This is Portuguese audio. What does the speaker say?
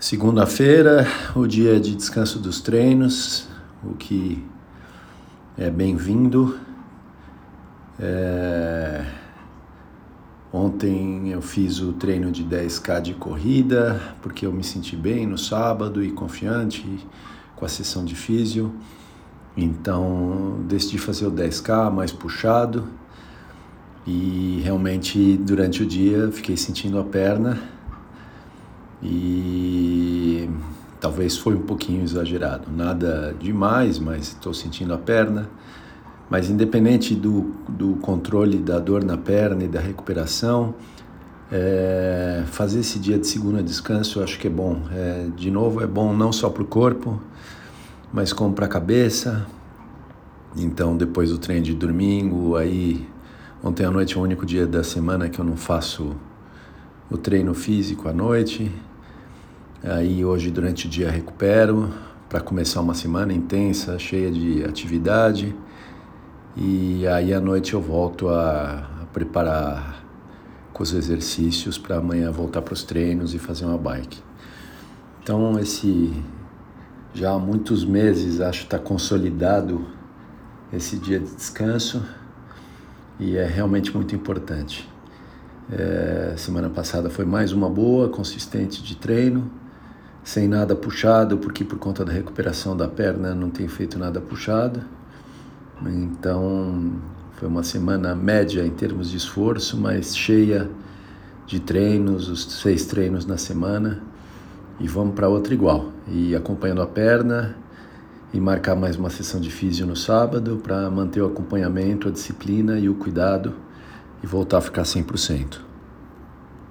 Segunda-feira, o dia de descanso dos treinos, o que é bem-vindo. É... Ontem eu fiz o treino de 10K de corrida, porque eu me senti bem no sábado e confiante com a sessão de físio. Então decidi fazer o 10K mais puxado e realmente durante o dia fiquei sentindo a perna e talvez foi um pouquinho exagerado. Nada demais, mas estou sentindo a perna. Mas independente do, do controle da dor na perna e da recuperação, é, fazer esse dia de segunda descanso eu acho que é bom. É, de novo, é bom não só para o corpo, mas como para a cabeça. Então, depois do treino de domingo, aí ontem à noite é o único dia da semana que eu não faço o treino físico à noite. Aí hoje durante o dia recupero para começar uma semana intensa, cheia de atividade. E aí à noite eu volto a, a preparar com os exercícios para amanhã voltar para os treinos e fazer uma bike. Então esse já há muitos meses acho está consolidado esse dia de descanso e é realmente muito importante. É, semana passada foi mais uma boa, consistente de treino sem nada puxado, porque por conta da recuperação da perna não tenho feito nada puxado. Então foi uma semana média em termos de esforço, mas cheia de treinos, os seis treinos na semana. E vamos para outra igual. E acompanhando a perna e marcar mais uma sessão de físio no sábado para manter o acompanhamento, a disciplina e o cuidado e voltar a ficar 100%.